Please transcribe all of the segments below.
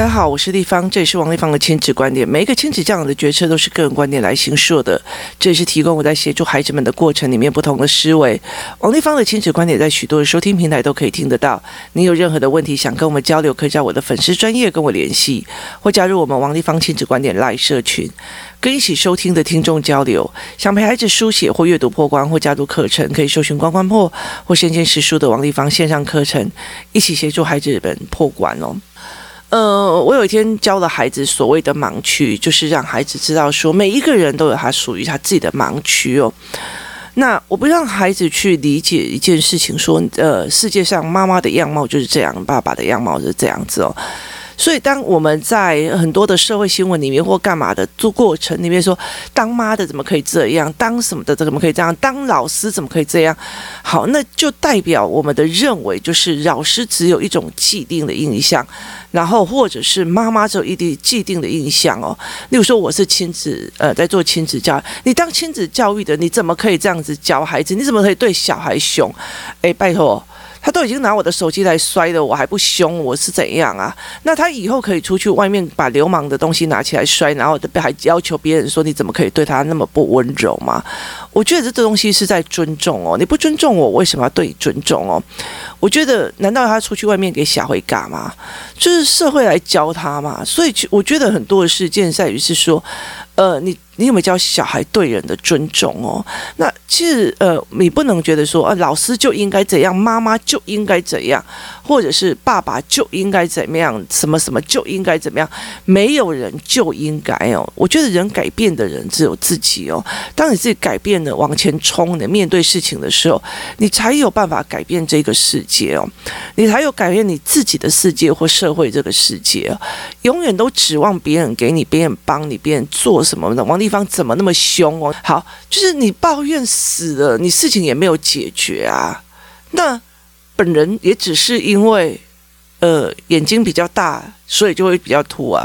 大家好，我是丽芳，这里是王丽芳的亲子观点。每一个亲子教养的决策都是个人观点来形塑的，这也是提供我在协助孩子们的过程里面不同的思维。王丽芳的亲子观点在许多的收听平台都可以听得到。你有任何的问题想跟我们交流，可以在我的粉丝专业跟我联系，或加入我们王丽芳亲子观点赖社群，跟一起收听的听众交流。想陪孩子书写或阅读破关，或加入课程，可以搜寻关关破或先见实书的王丽芳线上课程，一起协助孩子们破关哦。呃，我有一天教了孩子所谓的盲区，就是让孩子知道说，每一个人都有他属于他自己的盲区哦。那我不让孩子去理解一件事情，说，呃，世界上妈妈的样貌就是这样，爸爸的样貌是这样子哦。所以，当我们在很多的社会新闻里面或干嘛的做过程里面说，当妈的怎么可以这样？当什么的怎么可以这样？当老师怎么可以这样？好，那就代表我们的认为就是老师只有一种既定的印象，然后或者是妈妈只有一定既定的印象哦。例如说，我是亲子呃在做亲子教育，你当亲子教育的，你怎么可以这样子教孩子？你怎么可以对小孩凶？诶，拜托。都已经拿我的手机来摔了，我还不凶，我是怎样啊？那他以后可以出去外面把流氓的东西拿起来摔，然后还要求别人说，你怎么可以对他那么不温柔吗？我觉得这东西是在尊重哦，你不尊重我，为什么要对你尊重哦？我觉得难道他出去外面给小孩干吗？就是社会来教他嘛。所以我觉得很多的事件在于是说，呃，你。你有没有教小孩对人的尊重哦？那其实呃，你不能觉得说啊，老师就应该怎样，妈妈就应该怎样，或者是爸爸就应该怎么样，什么什么就应该怎么样，没有人就应该哦。我觉得人改变的人只有自己哦。当你自己改变了，往前冲的面对事情的时候，你才有办法改变这个世界哦。你才有改变你自己的世界或社会这个世界哦。永远都指望别人给你，别人帮你，别人做什么的，王丽方怎么那么凶哦？好，就是你抱怨死了，你事情也没有解决啊。那本人也只是因为，呃，眼睛比较大。所以就会比较突啊。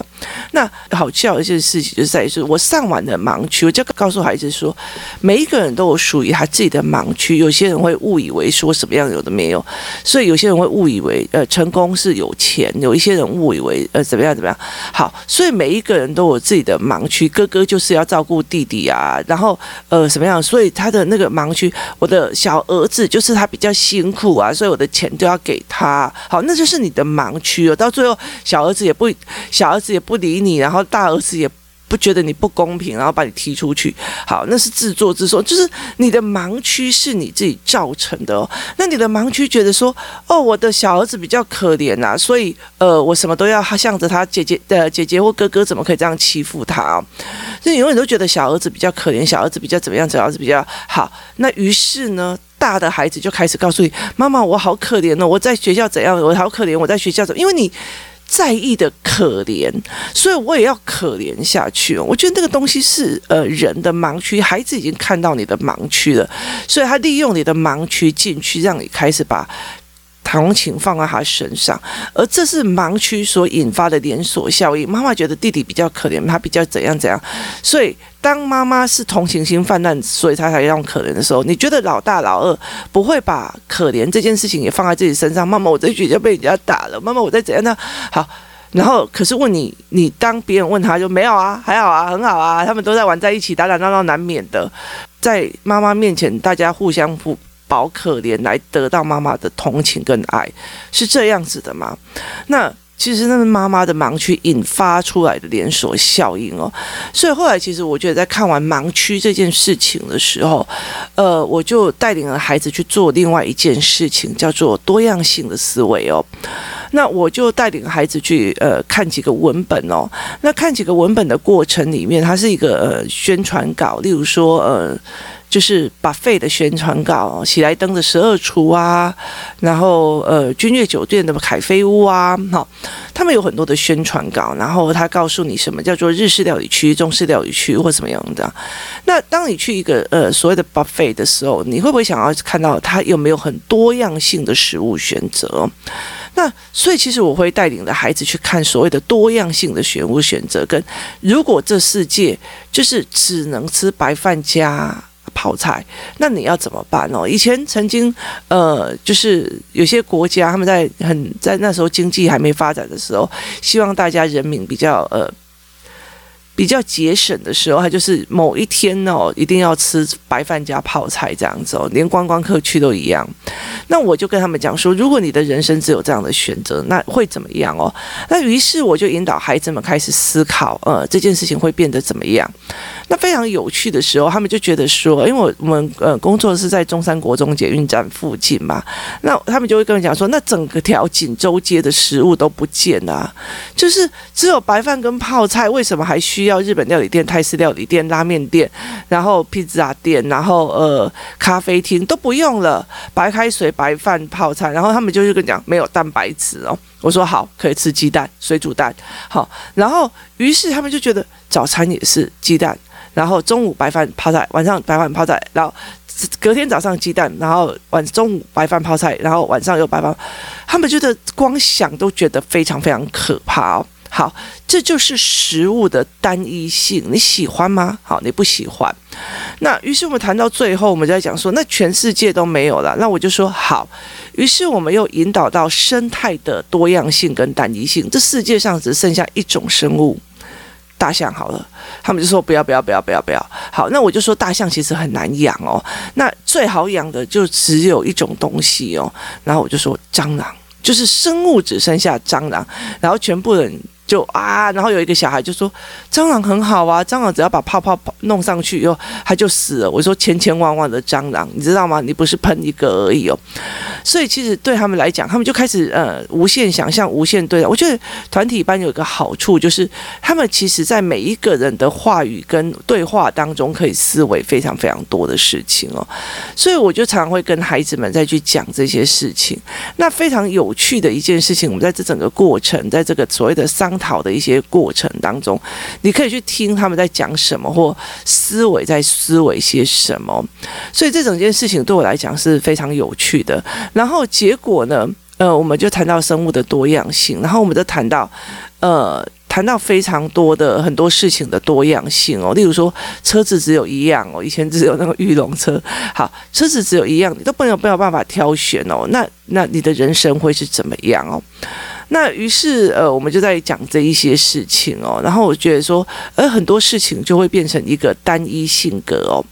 那好笑一件事情就在于说，我上完的盲区，我就告诉孩子说，每一个人都有属于他自己的盲区。有些人会误以为说什么样有的没有，所以有些人会误以为呃成功是有钱，有一些人误以为呃怎么样怎么样。好，所以每一个人都有自己的盲区。哥哥就是要照顾弟弟啊，然后呃什么样？所以他的那个盲区，我的小儿子就是他比较辛苦啊，所以我的钱都要给他。好，那就是你的盲区哦。到最后，小儿子也不，小儿子也不理你，然后大儿子也不觉得你不公平，然后把你踢出去。好，那是自作自受，就是你的盲区是你自己造成的哦。那你的盲区觉得说，哦，我的小儿子比较可怜呐，所以呃，我什么都要向着他姐姐的姐姐或哥哥，怎么可以这样欺负他啊？所以永远都觉得小儿子比较可怜，小儿子比较怎么样，小儿子比较好。那于是呢，大的孩子就开始告诉你，妈妈，我好可怜哦，我在学校怎样，我好可怜，我在学校怎么，因为你。在意的可怜，所以我也要可怜下去。我觉得那个东西是呃人的盲区，孩子已经看到你的盲区了，所以他利用你的盲区进去，让你开始把同情放在他身上，而这是盲区所引发的连锁效应。妈妈觉得弟弟比较可怜，他比较怎样怎样，所以。当妈妈是同情心泛滥，所以她才用可怜的时候，你觉得老大老二不会把可怜这件事情也放在自己身上？妈妈，我在学校被人家打了，妈妈，我在怎样呢？好，然后可是问你，你当别人问他就没有啊，还好啊，很好啊，他们都在玩在一起，打打闹闹难免的，在妈妈面前大家互相互保可怜，来得到妈妈的同情跟爱，是这样子的吗？那。其实那是妈妈的盲区引发出来的连锁效应哦，所以后来其实我觉得在看完盲区这件事情的时候，呃，我就带领了孩子去做另外一件事情，叫做多样性的思维哦。那我就带领孩子去呃看几个文本哦。那看几个文本的过程里面，它是一个呃宣传稿，例如说呃。就是 buffet 的宣传稿，喜来登的十二厨啊，然后呃君悦酒店的凯菲屋啊，好，他们有很多的宣传稿，然后他告诉你什么叫做日式料理区、中式料理区或什么样的。那当你去一个呃所谓的 buffet 的时候，你会不会想要看到它有没有很多样性的食物选择？那所以其实我会带领着孩子去看所谓的多样性的食物选择，跟如果这世界就是只能吃白饭加。泡菜，那你要怎么办哦？以前曾经呃，就是有些国家他们在很在那时候经济还没发展的时候，希望大家人民比较呃。比较节省的时候，他就是某一天哦，一定要吃白饭加泡菜这样子哦，连观光客去都一样。那我就跟他们讲说，如果你的人生只有这样的选择，那会怎么样哦？那于是我就引导孩子们开始思考，呃，这件事情会变得怎么样？那非常有趣的时候，他们就觉得说，因为我们呃工作是在中山国中捷运站附近嘛，那他们就会跟我讲说，那整个条锦州街的食物都不见了啊，就是只有白饭跟泡菜，为什么还需要日本料理店、泰式料理店、拉面店，然后披萨店，然后呃咖啡厅都不用了，白开水、白饭、泡菜，然后他们就是跟你讲没有蛋白质哦。我说好，可以吃鸡蛋、水煮蛋，好，然后于是他们就觉得早餐也是鸡蛋。然后中午白饭泡菜，晚上白饭泡菜，然后隔天早上鸡蛋，然后晚中午白饭泡菜，然后晚上又白饭。他们觉得光想都觉得非常非常可怕哦。好，这就是食物的单一性，你喜欢吗？好，你不喜欢。那于是我们谈到最后，我们就在讲说，那全世界都没有了。那我就说好。于是我们又引导到生态的多样性跟单一性，这世界上只剩下一种生物。大象好了，他们就说不要不要不要不要不要。好，那我就说大象其实很难养哦。那最好养的就只有一种东西哦。然后我就说蟑螂，就是生物只剩下蟑螂，然后全部人。就啊，然后有一个小孩就说：“蟑螂很好啊，蟑螂只要把泡泡弄上去以后，它就死了。”我说：“千千万万的蟑螂，你知道吗？你不是喷一个而已哦。”所以其实对他们来讲，他们就开始呃无限想象、无限对待。我觉得团体班有一个好处，就是他们其实在每一个人的话语跟对话当中，可以思维非常非常多的事情哦。所以我就常常会跟孩子们再去讲这些事情。那非常有趣的一件事情，我们在这整个过程，在这个所谓的商讨的一些过程当中，你可以去听他们在讲什么，或思维在思维些什么。所以这整件事情对我来讲是非常有趣的。然后结果呢，呃，我们就谈到生物的多样性，然后我们就谈到，呃，谈到非常多的很多事情的多样性哦。例如说，车子只有一样哦，以前只有那个玉龙车，好，车子只有一样，你都没有没有办法挑选哦。那那你的人生会是怎么样哦？那于是，呃，我们就在讲这一些事情哦。然后我觉得说，而很多事情就会变成一个单一性格哦。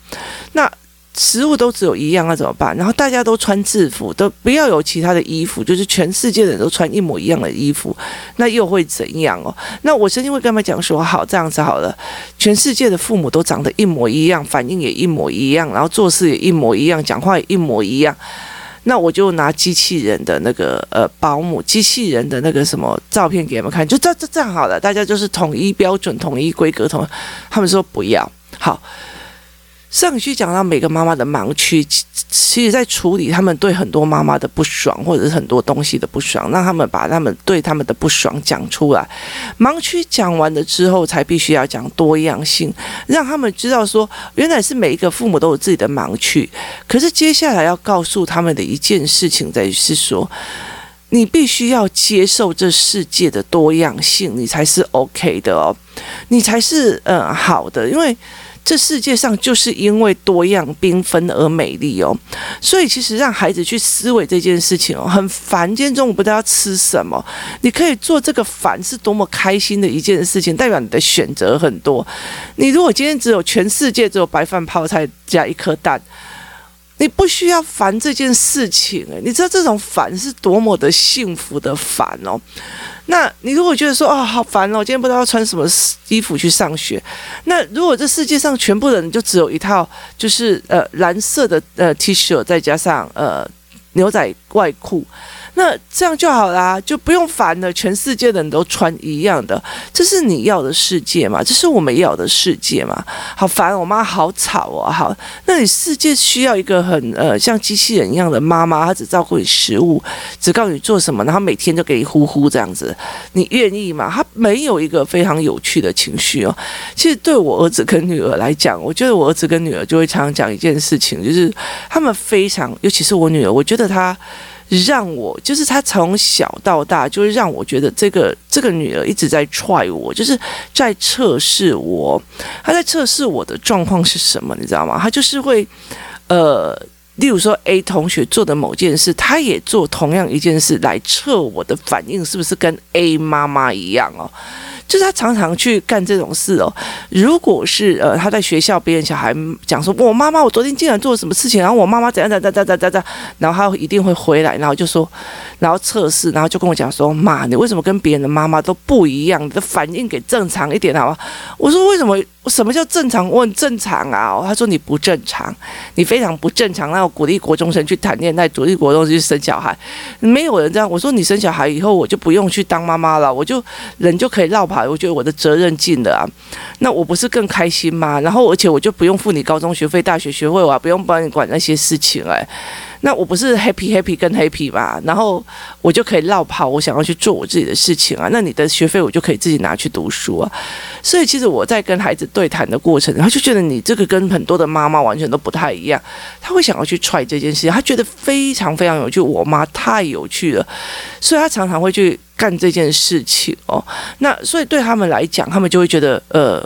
那食物都只有一样，那怎么办？然后大家都穿制服，都不要有其他的衣服，就是全世界的人都穿一模一样的衣服，那又会怎样哦？那我曾经会跟他们讲说，好，这样子好了，全世界的父母都长得一模一样，反应也一模一样，然后做事也一模一样，讲话也一模一样。那我就拿机器人的那个呃保姆，机器人的那个什么照片给他们看，就这这这样好了，大家就是统一标准、统一规格、统。他们说不要，好。上期讲到每个妈妈的盲区，其实在处理他们对很多妈妈的不爽，或者是很多东西的不爽，让他们把他们对他们的不爽讲出来。盲区讲完了之后，才必须要讲多样性，让他们知道说，原来是每一个父母都有自己的盲区。可是接下来要告诉他们的一件事情，在于是说，你必须要接受这世界的多样性，你才是 OK 的哦，你才是嗯好的，因为。这世界上就是因为多样缤纷而美丽哦，所以其实让孩子去思维这件事情哦，很烦。今天中午不知道要吃什么，你可以做这个烦是多么开心的一件事情，代表你的选择很多。你如果今天只有全世界只有白饭泡菜加一颗蛋，你不需要烦这件事情诶，你知道这种烦是多么的幸福的烦哦。那你如果觉得说啊、哦、好烦哦，今天不知道要穿什么衣服去上学，那如果这世界上全部人就只有一套，就是呃蓝色的呃 T 恤，再加上呃牛仔外裤。那这样就好啦，就不用烦了。全世界的人都穿一样的，这是你要的世界吗？这是我们要的世界吗？好烦，我妈好吵哦。好，那你世界需要一个很呃像机器人一样的妈妈，她只照顾你食物，只告诉你做什么，然后每天就给你呼呼这样子，你愿意吗？她没有一个非常有趣的情绪哦。其实对我儿子跟女儿来讲，我觉得我儿子跟女儿就会常常讲一件事情，就是他们非常，尤其是我女儿，我觉得她。让我就是他从小到大，就是让我觉得这个这个女儿一直在踹我，就是在测试我。他在测试我的状况是什么，你知道吗？他就是会，呃，例如说 A 同学做的某件事，他也做同样一件事来测我的反应是不是跟 A 妈妈一样哦。就是他常常去干这种事哦。如果是呃他在学校，别人小孩讲说，我妈妈我昨天竟然做了什么事情，然后我妈妈怎样怎样怎样怎样怎样，然后他一定会回来，然后就说，然后测试，然后就跟我讲说，妈，你为什么跟别人的妈妈都不一样？你的反应给正常一点好吗？我说为什么？什么叫正常？我很正常啊！他说你不正常，你非常不正常。那我鼓励国中生去谈恋爱，鼓励国中生去生小孩，没有人这样。我说你生小孩以后，我就不用去当妈妈了，我就人就可以落跑。我觉得我的责任尽了啊，那我不是更开心吗？然后而且我就不用付你高中学费、大学学费，我还不用帮你管那些事情哎。那我不是 happy happy 跟 happy 嘛，然后我就可以落跑，我想要去做我自己的事情啊。那你的学费我就可以自己拿去读书啊。所以其实我在跟孩子对谈的过程，他就觉得你这个跟很多的妈妈完全都不太一样，他会想要去踹这件事情，他觉得非常非常有趣。我妈太有趣了，所以他常常会去干这件事情哦。那所以对他们来讲，他们就会觉得呃。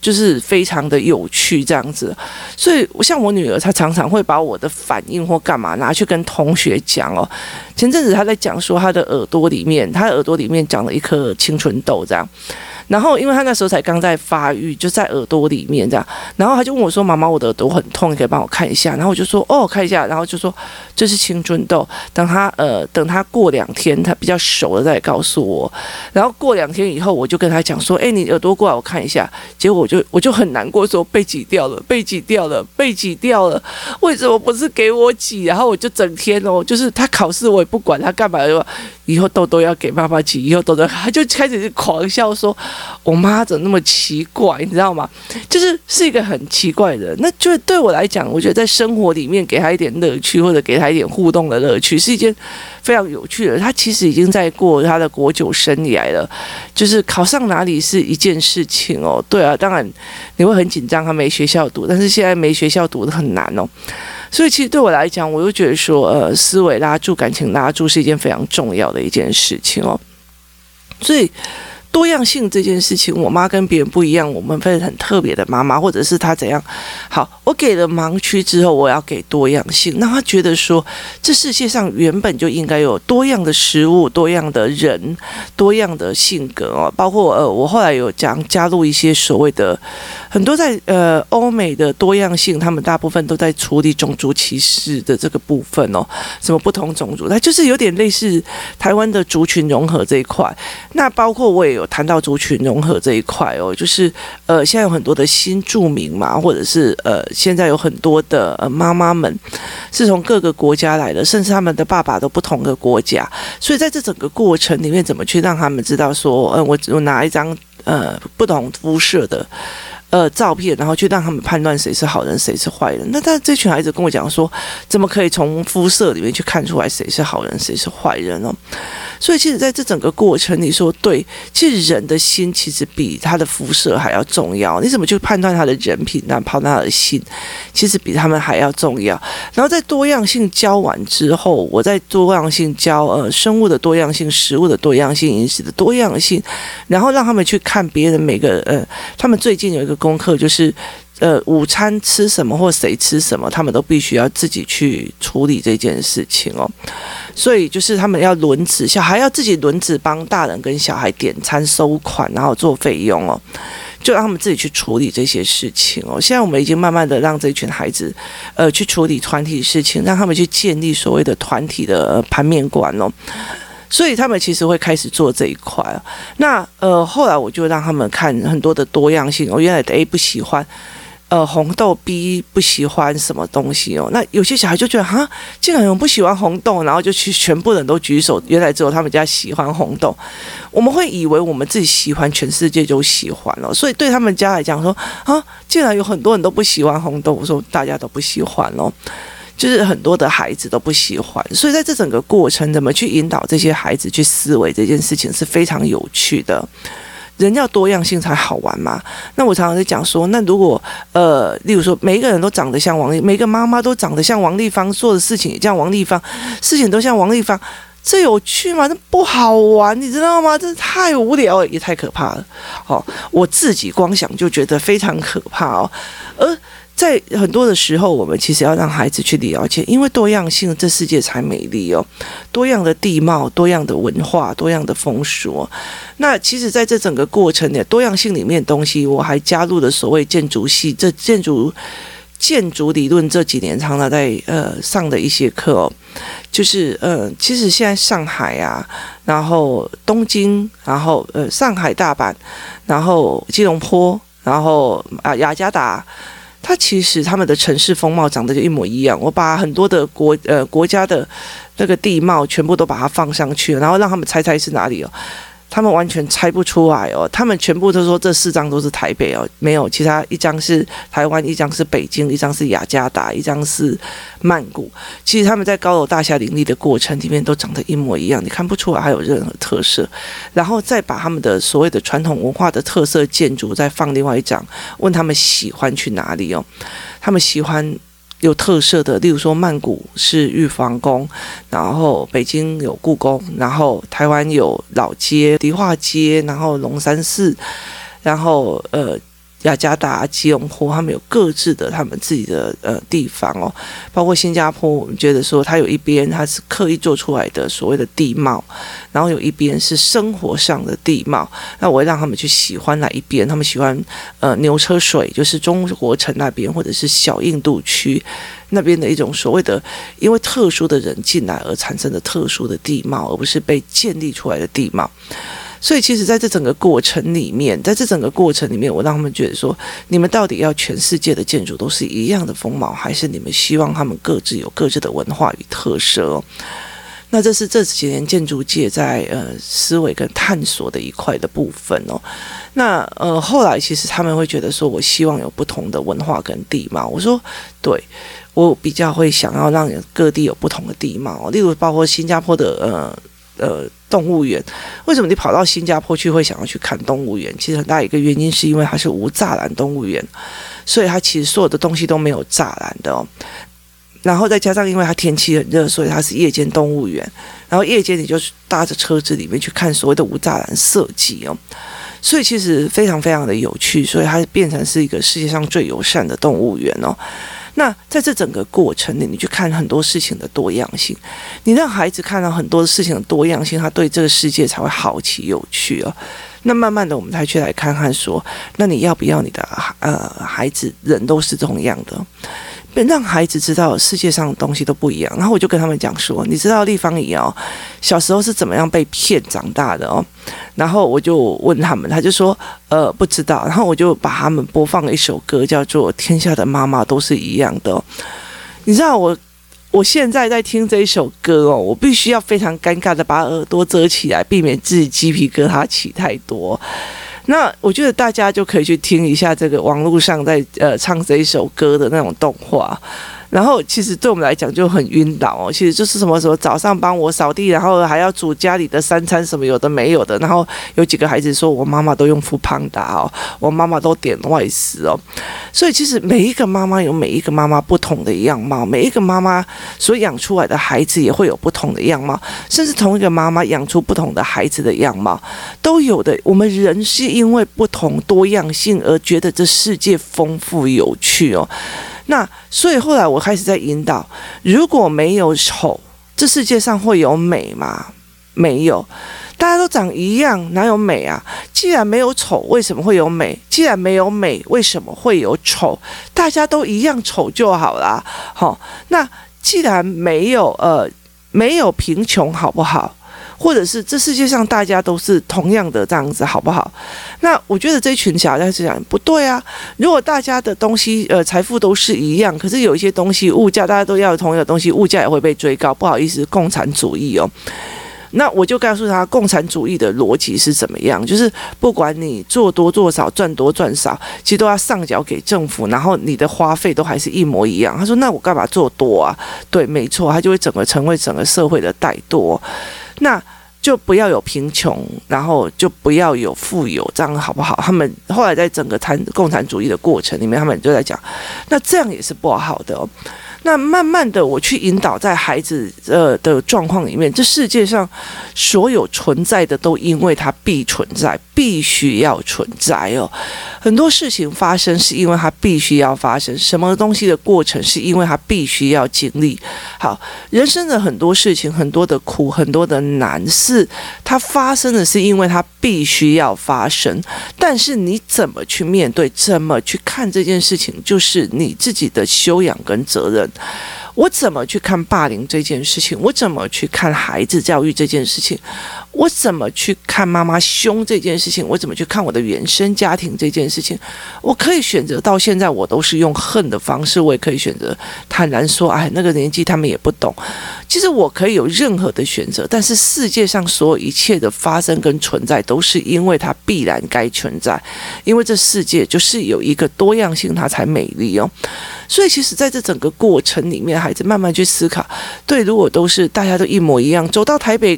就是非常的有趣这样子，所以像我女儿，她常常会把我的反应或干嘛拿去跟同学讲哦。前阵子她在讲说，她的耳朵里面，她的耳朵里面长了一颗青春痘这样。然后，因为他那时候才刚在发育，就在耳朵里面这样。然后他就问我说：“妈妈，我的耳朵很痛，你可以帮我看一下？”然后我就说：“哦，看一下。”然后就说：“这是青春痘，等他呃，等他过两天，他比较熟了再告诉我。”然后过两天以后，我就跟他讲说：“哎，你耳朵过来，我看一下。”结果我就我就很难过，说被挤掉了，被挤掉了，被挤掉了。为什么不是给我挤？然后我就整天哦，就是他考试我也不管他干嘛，就以后痘痘要给爸爸挤，以后痘痘他就开始狂笑说。我妈怎么那么奇怪，你知道吗？就是是一个很奇怪的人。那就是对我来讲，我觉得在生活里面给他一点乐趣，或者给他一点互动的乐趣，是一件非常有趣的。他其实已经在过他的国九生涯了，就是考上哪里是一件事情哦。对啊，当然你会很紧张，他没学校读，但是现在没学校读的很难哦。所以其实对我来讲，我又觉得说，呃，思维拉住，感情拉住，是一件非常重要的一件事情哦。所以。多样性这件事情，我妈跟别人不一样，我们会很特别的妈妈，或者是她怎样？好，我给了盲区之后，我要给多样性，那她觉得说，这世界上原本就应该有多样的食物、多样的人、多样的性格哦，包括呃，我后来有讲加入一些所谓的很多在呃欧美的多样性，他们大部分都在处理种族歧视的这个部分哦，什么不同种族，它就是有点类似台湾的族群融合这一块，那包括我也。有谈到族群融合这一块哦，就是呃，现在有很多的新住民嘛，或者是呃，现在有很多的呃妈妈们是从各个国家来的，甚至他们的爸爸都不同的国家，所以在这整个过程里面，怎么去让他们知道说，嗯、我我拿一张呃不同肤色的。呃，照片，然后去让他们判断谁是好人，谁是坏人。那他这群孩子跟我讲说，怎么可以从肤色里面去看出来谁是好人，谁是坏人哦？所以，其实在这整个过程，你说对，其实人的心其实比他的肤色还要重要。你怎么去判断他的人品，那判断他的心，其实比他们还要重要。然后在多样性教完之后，我在多样性教呃生物的多样性、食物的多样性、饮食的多样性，然后让他们去看别人每个呃，他们最近有一个。功课就是，呃，午餐吃什么或谁吃什么，他们都必须要自己去处理这件事情哦。所以就是他们要轮值，小孩要自己轮值帮大人跟小孩点餐收款，然后做费用哦，就让他们自己去处理这些事情哦。现在我们已经慢慢的让这群孩子，呃，去处理团体事情，让他们去建立所谓的团体的盘面观哦。所以他们其实会开始做这一块。那呃，后来我就让他们看很多的多样性。我原来 A 不喜欢呃红豆，B 不喜欢什么东西哦。那有些小孩就觉得哈，竟然有人不喜欢红豆，然后就去全部人都举手。原来只有他们家喜欢红豆。我们会以为我们自己喜欢，全世界就喜欢了。所以对他们家来讲说啊，竟然有很多人都不喜欢红豆。我说大家都不喜欢哦。就是很多的孩子都不喜欢，所以在这整个过程，怎么去引导这些孩子去思维这件事情是非常有趣的。人要多样性才好玩嘛。那我常常在讲说，那如果呃，例如说每一个人都长得像王丽，每个妈妈都长得像王丽芳，做的事情也像王丽芳，事情都像王丽芳，这有趣吗？这不好玩，你知道吗？这太无聊，也太可怕了。哦，我自己光想就觉得非常可怕哦，而。在很多的时候，我们其实要让孩子去了解，因为多样性，这世界才美丽哦。多样的地貌、多样的文化、多样的风俗。那其实，在这整个过程的多样性里面的东西，我还加入了所谓建筑系，这建筑建筑理论这几年常常在呃上的一些课哦，就是呃，其实现在上海啊，然后东京，然后呃上海、大阪，然后吉隆坡，然后啊雅加达。它其实他们的城市风貌长得就一模一样。我把很多的国呃国家的那个地貌全部都把它放上去，然后让他们猜猜是哪里哦。他们完全猜不出来哦，他们全部都说这四张都是台北哦，没有其他一张是台湾，一张是北京，一张是雅加达，一张是曼谷。其实他们在高楼大厦林立的过程里面都长得一模一样，你看不出来还有任何特色。然后再把他们的所谓的传统文化的特色建筑再放另外一张，问他们喜欢去哪里哦，他们喜欢。有特色的，例如说曼谷是玉皇宫，然后北京有故宫，然后台湾有老街、迪化街，然后龙山寺，然后呃。雅加达、吉隆坡，他们有各自的他们自己的呃地方哦，包括新加坡，我们觉得说它有一边它是刻意做出来的所谓的地貌，然后有一边是生活上的地貌。那我会让他们去喜欢哪一边？他们喜欢呃牛车水，就是中国城那边，或者是小印度区那边的一种所谓的因为特殊的人进来而产生的特殊的地貌，而不是被建立出来的地貌。所以，其实，在这整个过程里面，在这整个过程里面，我让他们觉得说，你们到底要全世界的建筑都是一样的风貌，还是你们希望他们各自有各自的文化与特色？那这是这几年建筑界在呃思维跟探索的一块的部分哦。那呃后来，其实他们会觉得说，我希望有不同的文化跟地貌。我说，对，我比较会想要让各地有不同的地貌，例如包括新加坡的呃。呃，动物园，为什么你跑到新加坡去会想要去看动物园？其实很大一个原因是因为它是无栅栏动物园，所以它其实所有的东西都没有栅栏的哦。然后再加上因为它天气很热，所以它是夜间动物园。然后夜间你就搭着车子里面去看所谓的无栅栏设计哦，所以其实非常非常的有趣，所以它变成是一个世界上最友善的动物园哦。那在这整个过程里，你去看很多事情的多样性，你让孩子看到很多事情的多样性，他对这个世界才会好奇有趣哦。那慢慢的，我们才去来看看说，那你要不要你的呃孩子人都是这种样的？让孩子知道世界上的东西都不一样，然后我就跟他们讲说，你知道立方体哦，小时候是怎么样被骗长大的哦？然后我就问他们，他就说呃不知道，然后我就把他们播放了一首歌，叫做《天下的妈妈都是一样的》。你知道我我现在在听这一首歌哦，我必须要非常尴尬的把耳朵遮起来，避免自己鸡皮疙瘩起太多。那我觉得大家就可以去听一下这个网络上在呃唱这一首歌的那种动画。然后其实对我们来讲就很晕倒哦，其实就是什么什么早上帮我扫地，然后还要煮家里的三餐，什么有的没有的。然后有几个孩子说，我妈妈都用 foodpanda 哦，我妈妈都点外食哦。所以其实每一个妈妈有每一个妈妈不同的样貌，每一个妈妈所养出来的孩子也会有不同的样貌，甚至同一个妈妈养出不同的孩子的样貌都有的。我们人是因为不同多样性而觉得这世界丰富有趣哦。那所以后来我开始在引导，如果没有丑，这世界上会有美吗？没有，大家都长一样，哪有美啊？既然没有丑，为什么会有美？既然没有美，为什么会有丑？大家都一样丑就好啦。好，那既然没有呃没有贫穷，好不好？或者是这世界上大家都是同样的这样子，好不好？那我觉得这群小孩子讲不对啊。如果大家的东西呃财富都是一样，可是有一些东西物价大家都要同样的东西，物价也会被追高。不好意思，共产主义哦。那我就告诉他，共产主义的逻辑是怎么样？就是不管你做多做少，赚多赚少，其实都要上缴给政府，然后你的花费都还是一模一样。他说：“那我干嘛做多啊？”对，没错，他就会整个成为整个社会的怠惰。那就不要有贫穷，然后就不要有富有，这样好不好？他们后来在整个谈共产主义的过程里面，他们就在讲，那这样也是不好的哦。那慢慢的，我去引导在孩子呃的状况里面，这世界上所有存在的都因为它必存在，必须要存在哦。很多事情发生是因为它必须要发生，什么东西的过程是因为它必须要经历。好，人生的很多事情，很多的苦，很多的难，事它发生的是因为它必须要发生。但是你怎么去面对，怎么去看这件事情，就是你自己的修养跟责任。我怎么去看霸凌这件事情？我怎么去看孩子教育这件事情？我怎么去看妈妈凶这件事情？我怎么去看我的原生家庭这件事情？我可以选择到现在，我都是用恨的方式；我也可以选择坦然说：“哎，那个年纪他们也不懂。”其实我可以有任何的选择，但是世界上所有一切的发生跟存在，都是因为它必然该存在，因为这世界就是有一个多样性，它才美丽哦。所以，其实在这整个过程里面，孩子慢慢去思考，对，如果都是大家都一模一样，走到台北，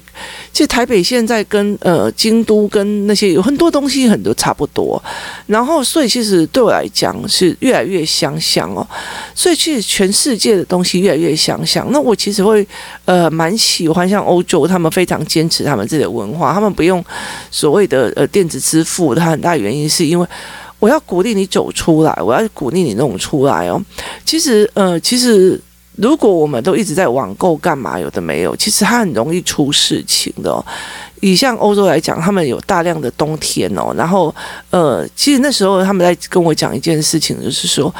其实台北现在跟呃京都跟那些有很多东西很多差不多，然后，所以其实对我来讲是越来越相像哦。所以，其实全世界的东西越来越相像。那我其实会呃蛮喜欢像欧洲，他们非常坚持他们自己的文化，他们不用所谓的呃电子支付，它很大原因是因为。我要鼓励你走出来，我要鼓励你弄出来哦。其实，呃，其实如果我们都一直在网购干嘛，有的没有，其实它很容易出事情的哦。以像欧洲来讲，他们有大量的冬天哦，然后，呃，其实那时候他们在跟我讲一件事情，就是说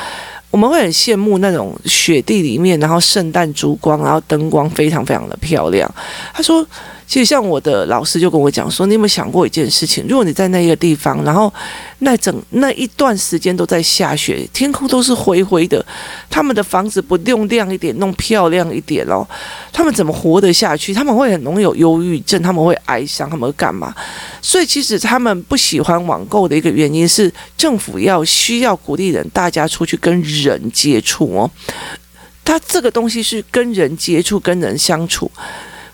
我们会很羡慕那种雪地里面，然后圣诞烛光，然后灯光非常非常的漂亮。他说。其实像我的老师就跟我讲说，你有没有想过一件事情？如果你在那一个地方，然后那整那一段时间都在下雪，天空都是灰灰的，他们的房子不用亮一点，弄漂亮一点哦，他们怎么活得下去？他们会很容易有忧郁症，他们会哀伤，他们会干嘛？所以其实他们不喜欢网购的一个原因是，政府要需要鼓励人大家出去跟人接触哦，他这个东西是跟人接触，跟人相处。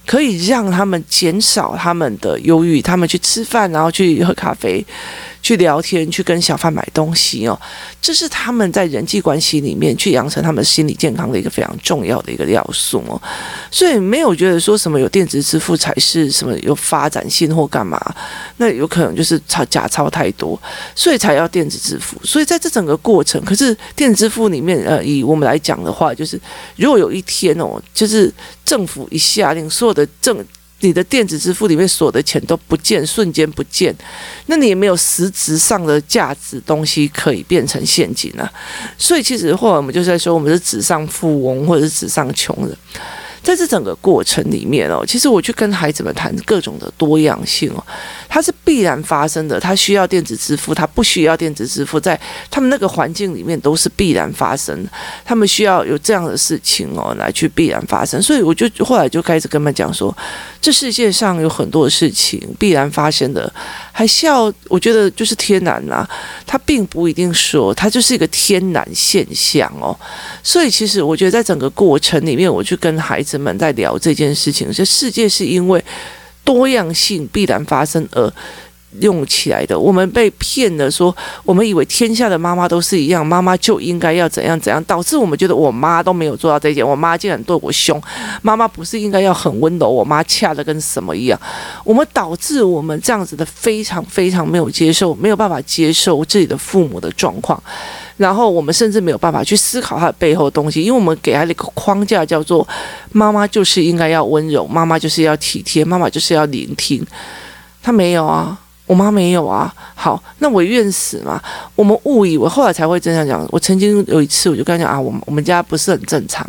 可以让他们减少他们的忧郁，他们去吃饭，然后去喝咖啡。去聊天，去跟小贩买东西哦，这是他们在人际关系里面去养成他们心理健康的一个非常重要的一个要素哦。所以没有觉得说什么有电子支付才是什么有发展性或干嘛，那有可能就是超假钞太多，所以才要电子支付。所以在这整个过程，可是电子支付里面，呃，以我们来讲的话，就是如果有一天哦，就是政府一下令所有的政你的电子支付里面所的钱都不见，瞬间不见，那你也没有实质上的价值东西可以变成现金啊。所以其实后来我们就在说，我们是纸上富翁，或者是纸上穷人。在这整个过程里面哦，其实我去跟孩子们谈各种的多样性哦，它是必然发生的。他需要电子支付，他不需要电子支付，在他们那个环境里面都是必然发生的。他们需要有这样的事情哦，来去必然发生。所以我就后来就开始跟他们讲说，这世界上有很多事情必然发生的，还笑我觉得就是天然呐，它并不一定说它就是一个天然现象哦。所以其实我觉得在整个过程里面，我去跟孩子们在聊这件事情，这世界是因为多样性必然发生而用起来的。我们被骗了，说我们以为天下的妈妈都是一样，妈妈就应该要怎样怎样，导致我们觉得我妈都没有做到这一点，我妈竟然对我凶，妈妈不是应该要很温柔，我妈恰的跟什么一样，我们导致我们这样子的非常非常没有接受，没有办法接受自己的父母的状况。然后我们甚至没有办法去思考他的背后的东西，因为我们给他的一个框架叫做“妈妈就是应该要温柔，妈妈就是要体贴，妈妈就是要聆听”。他没有啊，我妈没有啊。好，那我愿死嘛？我们误以为，后来才会这样讲。我曾经有一次，我就跟他讲啊，我们我们家不是很正常。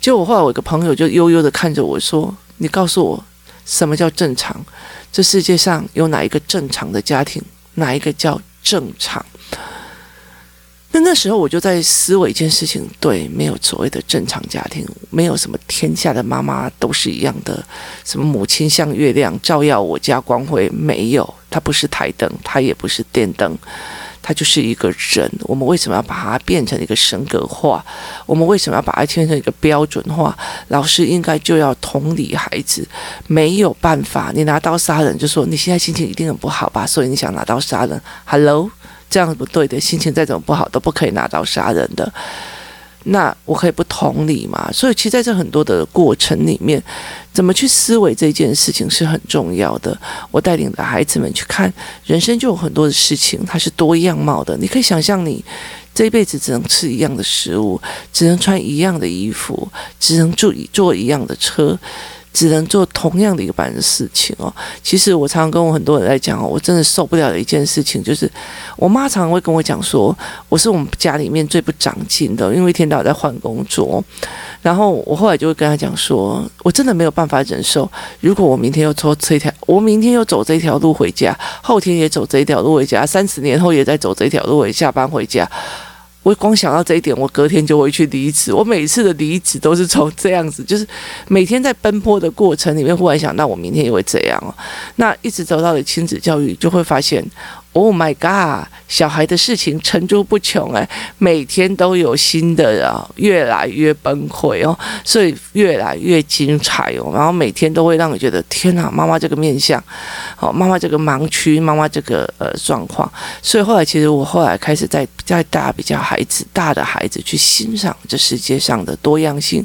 结果后来我一个朋友就悠悠的看着我说：“你告诉我，什么叫正常？这世界上有哪一个正常的家庭？哪一个叫正常？”那那时候我就在思维一件事情，对，没有所谓的正常家庭，没有什么天下的妈妈都是一样的，什么母亲像月亮照耀我家光辉，没有，它不是台灯，它也不是电灯，她就是一个人。我们为什么要把它变成一个神格化？我们为什么要把它变成一个标准化？老师应该就要同理孩子，没有办法，你拿刀杀人，就说你现在心情一定很不好吧？所以你想拿刀杀人？Hello，这样不对的，心情再怎么不好都不可以拿刀杀人的。那我可以不同理嘛？所以其实在这很多的过程里面，怎么去思维这件事情是很重要的。我带领的孩子们去看人生，就有很多的事情，它是多样貌的。你可以想象，你这一辈子只能吃一样的食物，只能穿一样的衣服，只能坐坐一样的车。只能做同样的一个般的事情哦。其实我常常跟我很多人在讲哦，我真的受不了的一件事情就是，我妈常常会跟我讲说，我是我们家里面最不长进的，因为一天到晚在换工作。然后我后来就会跟她讲说，我真的没有办法忍受，如果我明天又走这条，我明天又走这条路回家，后天也走这条路回家，三十年后也在走这条路回下班回家。我光想到这一点，我隔天就会去离职。我每次的离职都是从这样子，就是每天在奔波的过程里面，忽然想到我明天也会这样哦。那一直走到了亲子教育，就会发现。Oh my god！小孩的事情层出不穷哎，每天都有新的啊，越来越崩溃哦，所以越来越精彩哦。然后每天都会让你觉得天哪，妈妈这个面相，好，妈妈这个盲区，妈妈这个呃状况。所以后来其实我后来开始在在带比较孩子大的孩子去欣赏这世界上的多样性。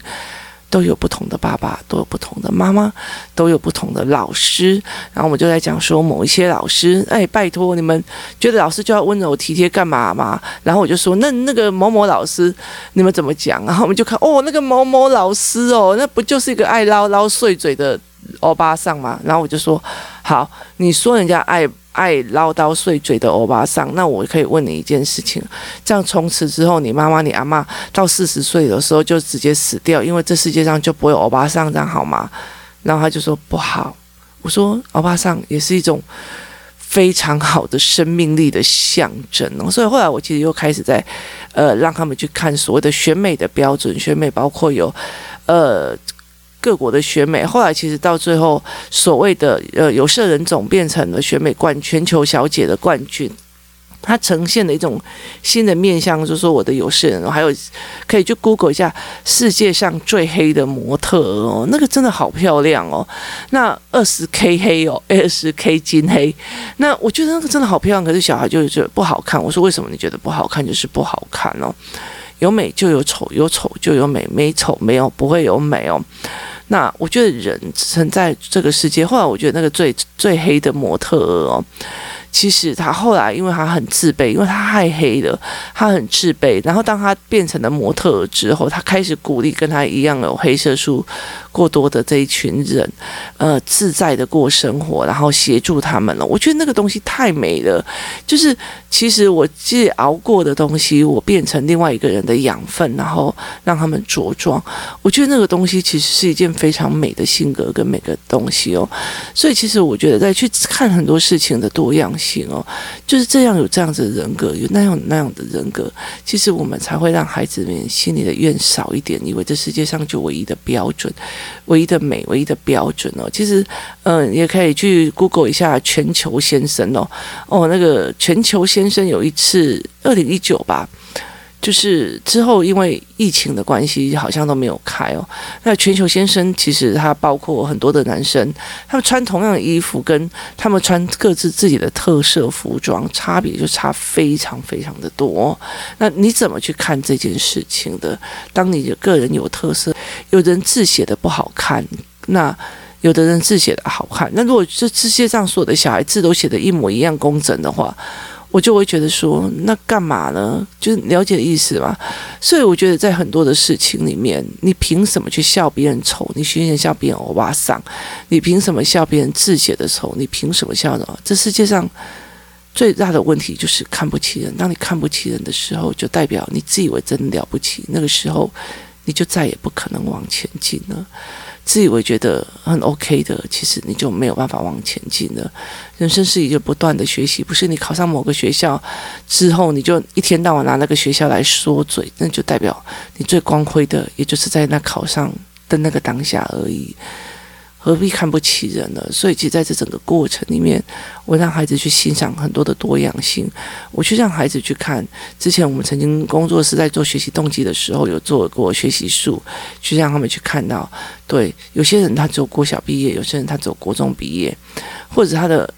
都有不同的爸爸，都有不同的妈妈，都有不同的老师。然后我就在讲说，某一些老师，哎，拜托你们觉得老师就要温柔体贴干嘛嘛？然后我就说，那那个某某老师，你们怎么讲？然后我们就看，哦，那个某某老师哦，那不就是一个爱唠唠碎嘴的欧巴桑吗？然后我就说，好，你说人家爱。爱唠叨碎嘴的欧巴桑，那我可以问你一件事情：这样从此之后，你妈妈、你阿妈到四十岁的时候就直接死掉，因为这世界上就不会有欧巴桑，这样好吗？然后他就说不好。我说欧巴桑也是一种非常好的生命力的象征哦。所以后来我其实又开始在呃让他们去看所谓的选美的标准，选美包括有呃。各国的选美，后来其实到最后，所谓的呃有色人种变成了选美冠全球小姐的冠军，它呈现了一种新的面向，就是说我的有色人，还有可以去 Google 一下世界上最黑的模特哦，那个真的好漂亮哦，那二十 K 黑哦，二十 K 金黑，那我觉得那个真的好漂亮，可是小孩就觉得不好看。我说为什么你觉得不好看？就是不好看哦，有美就有丑，有丑就有美，没丑没有不会有美哦。那我觉得人存在这个世界，后来我觉得那个最最黑的模特哦。其实他后来，因为他很自卑，因为他太黑了，他很自卑。然后当他变成了模特之后，他开始鼓励跟他一样有黑色素过多的这一群人，呃，自在的过生活，然后协助他们了。我觉得那个东西太美了，就是其实我自己熬过的东西，我变成另外一个人的养分，然后让他们茁壮。我觉得那个东西其实是一件非常美的性格跟每个东西哦。所以其实我觉得在去看很多事情的多样性。哦，就是这样，有这样子的人格，有那样那样的人格，其实我们才会让孩子们心里的怨少一点，以为这世界上就唯一的标准，唯一的美，唯一的标准哦。其实，嗯，也可以去 Google 一下全球先生哦，哦，那个全球先先生有一次二零一九吧。就是之后因为疫情的关系，好像都没有开哦。那全球先生其实他包括很多的男生，他们穿同样的衣服，跟他们穿各自自己的特色服装，差别就差非常非常的多。那你怎么去看这件事情的？当你的个人有特色，有人字写的不好看，那有的人字写的好看。那如果这世界上所有的小孩字都写的一模一样工整的话，我就会觉得说，那干嘛呢？就是了解意思嘛。所以我觉得在很多的事情里面，你凭什么去笑别人丑？你凭什么笑别人欧巴桑？你凭什么笑别人字写的丑？你凭什么笑呢？这世界上最大的问题就是看不起人。当你看不起人的时候，就代表你自以为真了不起。那个时候，你就再也不可能往前进了。自以为觉得很 OK 的，其实你就没有办法往前进了。人生是一个不断的学习，不是你考上某个学校之后，你就一天到晚拿那个学校来说嘴，那就代表你最光辉的，也就是在那考上的那个当下而已。何必看不起人呢？所以，其实在这整个过程里面，我让孩子去欣赏很多的多样性。我去让孩子去看，之前我们曾经工作室在做学习动机的时候，有做过学习树，去让他们去看到，对，有些人他只有国小毕业，有些人他只有国中毕业，或者他的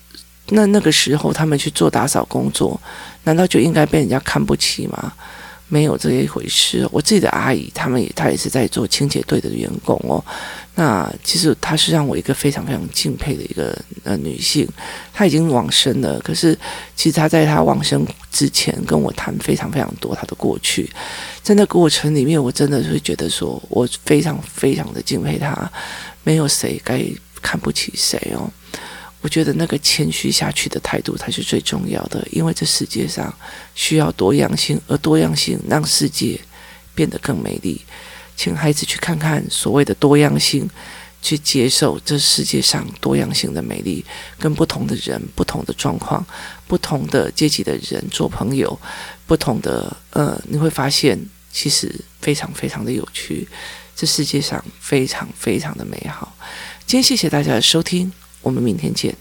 那那个时候他们去做打扫工作，难道就应该被人家看不起吗？没有这一回事。我自己的阿姨，他们也，她也是在做清洁队的员工哦。那其实她是让我一个非常非常敬佩的一个呃女性。她已经往生了，可是其实她在她往生之前跟我谈非常非常多她的过去。在那过程里面，我真的会觉得说，我非常非常的敬佩她。没有谁该看不起谁哦。我觉得那个谦虚下去的态度才是最重要的，因为这世界上需要多样性，而多样性让世界变得更美丽。请孩子去看看所谓的多样性，去接受这世界上多样性的美丽，跟不同的人、不同的状况、不同的阶级的人做朋友，不同的呃，你会发现其实非常非常的有趣，这世界上非常非常的美好。今天谢谢大家的收听。我们明天见。